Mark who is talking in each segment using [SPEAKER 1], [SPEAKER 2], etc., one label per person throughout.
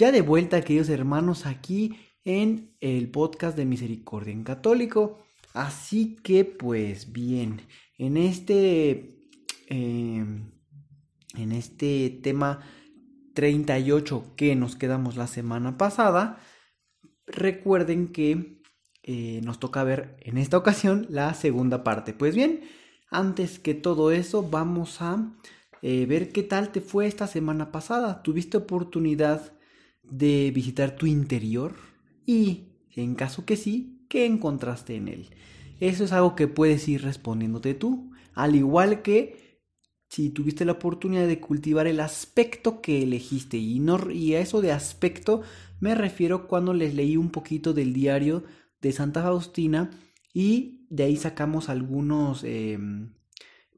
[SPEAKER 1] Ya de vuelta, queridos hermanos, aquí en el podcast de Misericordia en Católico. Así que, pues bien, en este, em, en este tema 38 que nos quedamos la semana pasada, recuerden que eh, nos toca ver en esta ocasión la segunda parte. Pues bien, antes que todo eso, vamos a eh, ver qué tal te fue esta semana pasada. ¿Tuviste oportunidad de visitar tu interior? Y, en caso que sí, ¿qué encontraste en él? Eso es algo que puedes ir respondiéndote tú, al igual que si tuviste la oportunidad de cultivar el aspecto que elegiste. Y, no, y a eso de aspecto me refiero cuando les leí un poquito del diario de Santa Faustina y de ahí sacamos algunos em,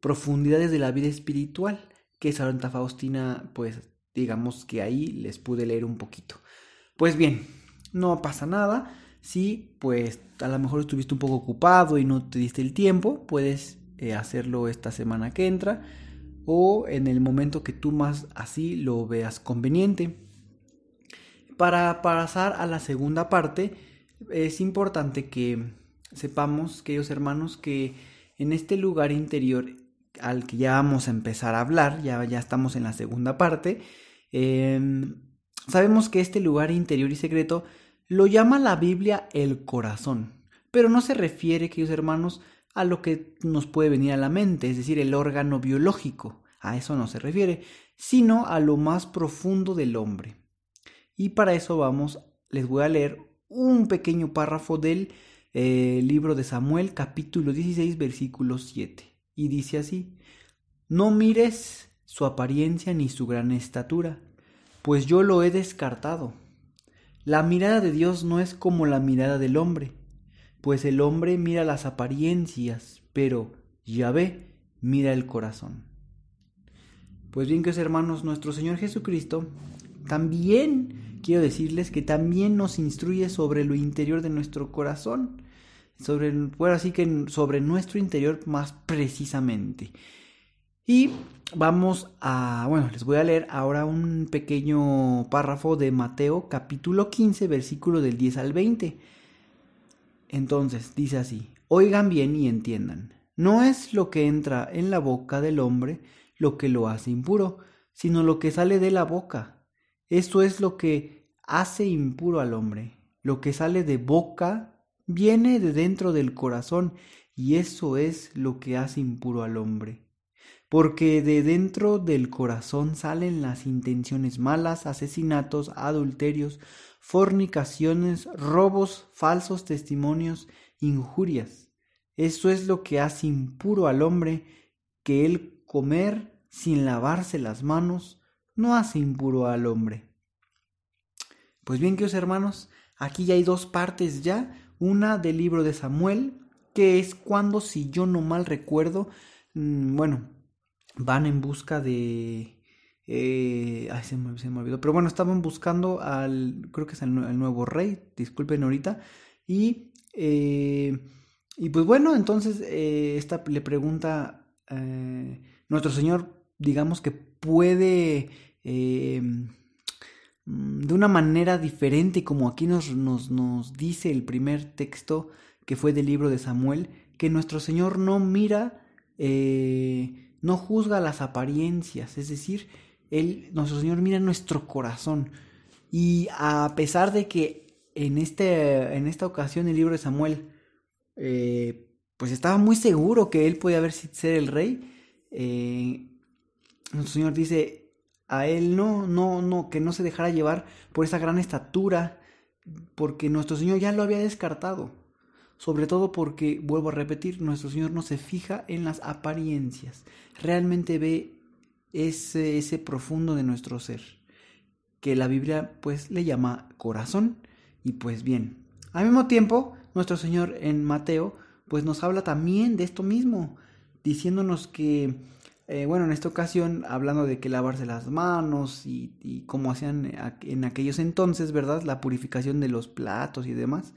[SPEAKER 1] profundidades de la vida espiritual que Santa Faustina, pues digamos que ahí les pude leer un poquito. Pues bien, no pasa nada. Si pues a lo mejor estuviste un poco ocupado y no te diste el tiempo, puedes eh, hacerlo esta semana que entra o en el momento que tú más así lo veas conveniente. Para pasar a la segunda parte, es importante que sepamos, queridos hermanos, que en este lugar interior al que ya vamos a empezar a hablar, ya, ya estamos en la segunda parte, em, sabemos que este lugar interior y secreto lo llama la Biblia el corazón, pero no se refiere, queridos hermanos, a lo que nos puede venir a la mente, es decir, el órgano biológico, a eso no se refiere, sino a lo más profundo del hombre. Y para eso vamos, les voy a leer un pequeño párrafo del eh, libro de Samuel, capítulo 16, versículo 7. Y dice así, no mires su apariencia ni su gran estatura, pues yo lo he descartado. La mirada de Dios no es como la mirada del hombre, pues el hombre mira las apariencias, pero Yahvé mira el corazón. Pues bien, que hermanos, nuestro Señor Jesucristo también quiero decirles que también nos instruye sobre lo interior de nuestro corazón, sobre, bueno, así que sobre nuestro interior más precisamente. Y vamos a, bueno, les voy a leer ahora un pequeño párrafo de Mateo capítulo 15, versículo del 10 al 20. Entonces, dice así, oigan bien y entiendan, no es lo que entra en la boca del hombre lo que lo hace impuro, sino lo que sale de la boca esto es lo que hace impuro al hombre. Lo que sale de boca viene de dentro del corazón y eso es lo que hace impuro al hombre. Porque de dentro del corazón salen las intenciones malas, asesinatos, adulterios, fornicaciones, robos, falsos testimonios, injurias. Eso es lo que hace impuro al hombre, que el comer sin lavarse las manos no hace impuro al hombre. Pues bien, queridos hermanos, aquí ya hay dos partes ya. Una del libro de Samuel, que es cuando, si yo no mal recuerdo, mm, bueno, van en busca de... Eh, ay, se me, se me, olvidó. Pero bueno, estaban buscando al, creo que es el, nuevo rey, disculpen ahorita. Y, eh, y pues bueno, entonces eh, esta le pregunta, nuestro Señor, digamos que puede de una manera diferente, como aquí nos, nos, nos dice el primer texto que fue del libro de Samuel, que nuestro Señor no mira, eh, no juzga las apariencias, es decir, él, nuestro Señor mira nuestro corazón. Y a pesar de que en, este, en esta ocasión el libro de Samuel, eh, pues estaba muy seguro que él podía haber ser el rey, eh, nuestro Señor dice, a él no, no, no, que no se dejara llevar por esa gran estatura, porque nuestro Señor ya lo había descartado. Sobre todo porque, vuelvo a repetir, nuestro Señor no se fija en las apariencias, realmente ve ese, ese profundo de nuestro ser. que la Biblia pues le llama corazón. Y pues bien, al mismo tiempo, nuestro Señor en Mateo pues nos habla también de esto mismo, diciéndonos que, eh, bueno, en esta ocasión hablando de que lavarse las manos y, cómo hacían en aquellos entonces, ¿verdad? La purificación de los platos y demás.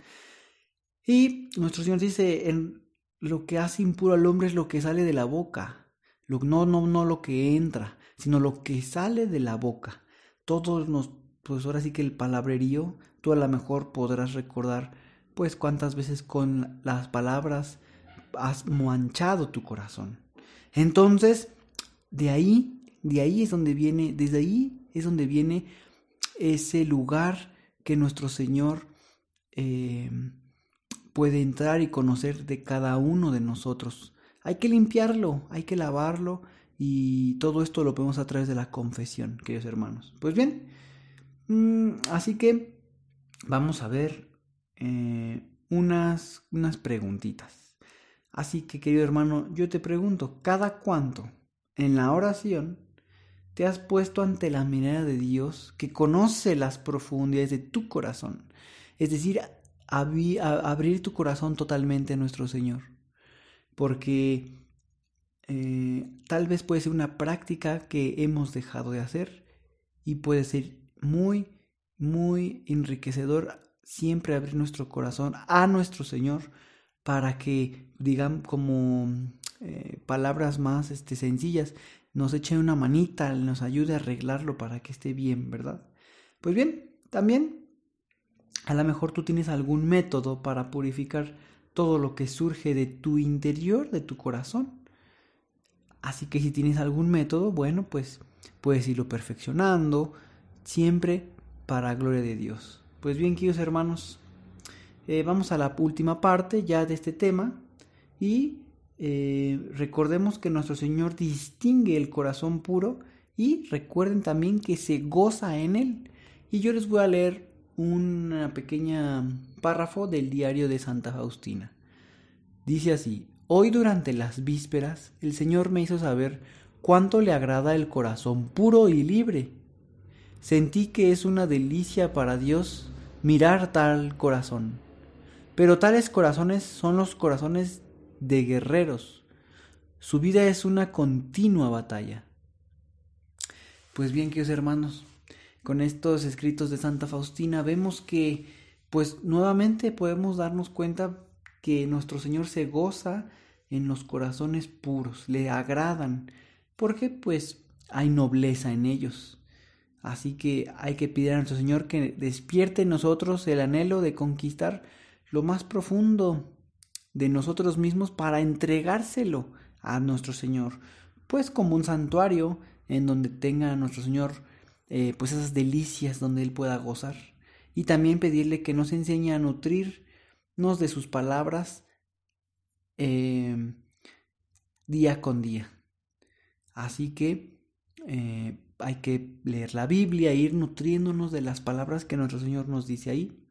[SPEAKER 1] Y nuestro Señor dice, en lo que hace impuro al hombre es lo que sale de la boca, lo, no, no, no lo que entra, sino lo que sale de la boca. Todos nos, pues ahora sí que el palabrerío, tú a lo mejor podrás recordar, pues cuántas veces con las palabras has manchado tu corazón. Entonces, de ahí, de ahí es donde viene, desde ahí es donde viene ese lugar que nuestro Señor eh, puede entrar y conocer de cada uno de nosotros. Hay que limpiarlo, hay que lavarlo y todo esto lo vemos a través de la confesión, queridos hermanos. Pues bien, mm, así que vamos a ver eh, unas, unas preguntitas. Así que, querido hermano, yo te pregunto, ¿cada cuánto en la oración te has puesto ante la mirada de Dios que conoce las profundidades de tu corazón? Es decir, abrir tu corazón totalmente a nuestro Señor. Porque eh, tal vez puede ser una práctica que hemos dejado de hacer y puede ser muy, muy enriquecedor siempre abrir nuestro corazón a nuestro Señor para que, digan como eh, palabras más este, sencillas, nos eche una manita, nos ayude a arreglarlo para que esté bien, ¿verdad? Pues bien, también a lo mejor tú tienes algún método para purificar todo lo que surge de tu interior, de tu corazón. Así que si tienes algún método, bueno, pues puedes irlo perfeccionando, siempre para gloria de Dios. Pues bien, queridos hermanos, eh, vamos a la última parte ya de este tema y eh, recordemos que nuestro Señor distingue el corazón puro y recuerden también que se goza en él. Y yo les voy a leer una pequeña párrafo del diario de Santa Faustina. Dice así, Hoy durante las vísperas el Señor me hizo saber cuánto le agrada el corazón puro y libre. Sentí que es una delicia para Dios mirar tal corazón. Pero tales corazones son los corazones de guerreros. Su vida es una continua batalla. Pues bien, queridos hermanos, con estos escritos de Santa Faustina vemos que, pues nuevamente podemos darnos cuenta que nuestro Señor se goza en los corazones puros, le agradan, porque pues hay nobleza en ellos. Así que hay que pedir a nuestro Señor que despierte en nosotros el anhelo de conquistar lo más profundo de nosotros mismos para entregárselo a nuestro Señor, pues como un santuario en donde tenga nuestro Señor eh, pues esas delicias donde Él pueda gozar. Y también pedirle que nos enseñe a nutrirnos de sus palabras em, día con día. Así que eh, hay que leer la Biblia, ir nutriéndonos de las palabras que nuestro Señor nos dice ahí.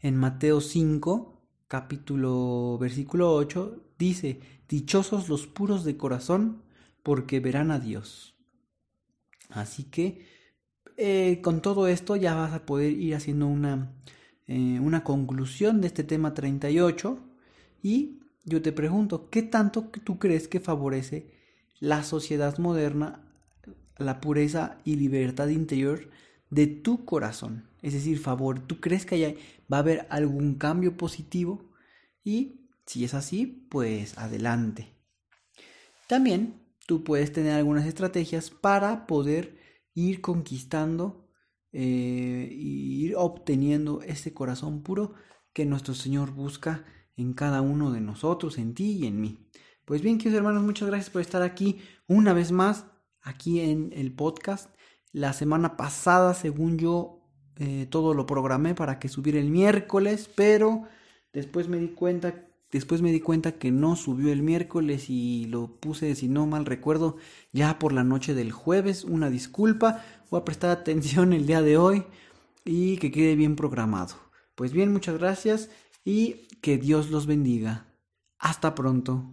[SPEAKER 1] En Mateo 5, capítulo versículo 8, dice, Dichosos los puros de corazón, porque verán a Dios. Así que eh, con todo esto ya vas a poder ir haciendo una, eh, una conclusión de este tema 38 y yo te pregunto, ¿qué tanto tú crees que favorece la sociedad moderna la pureza y libertad interior de tu corazón? Es decir, favor, ¿tú crees que va a haber algún cambio positivo? Y si es así, pues adelante. También tú puedes tener algunas estrategias para poder ir conquistando e ir obteniendo ese corazón puro que nuestro Señor busca en cada uno de nosotros, en ti y en mí. Pues bien, queridos hermanos, muchas gracias por estar aquí una vez más, aquí en el podcast. La semana pasada, según yo, eh, todo lo programé para que subiera el miércoles, pero después me di cuenta Después me di cuenta que no subió el miércoles y lo puse, si no mal recuerdo, ya por la noche del jueves. Una disculpa, voy a prestar atención el día de hoy y que quede bien programado. Pues bien, muchas gracias y que Dios los bendiga. Hasta pronto.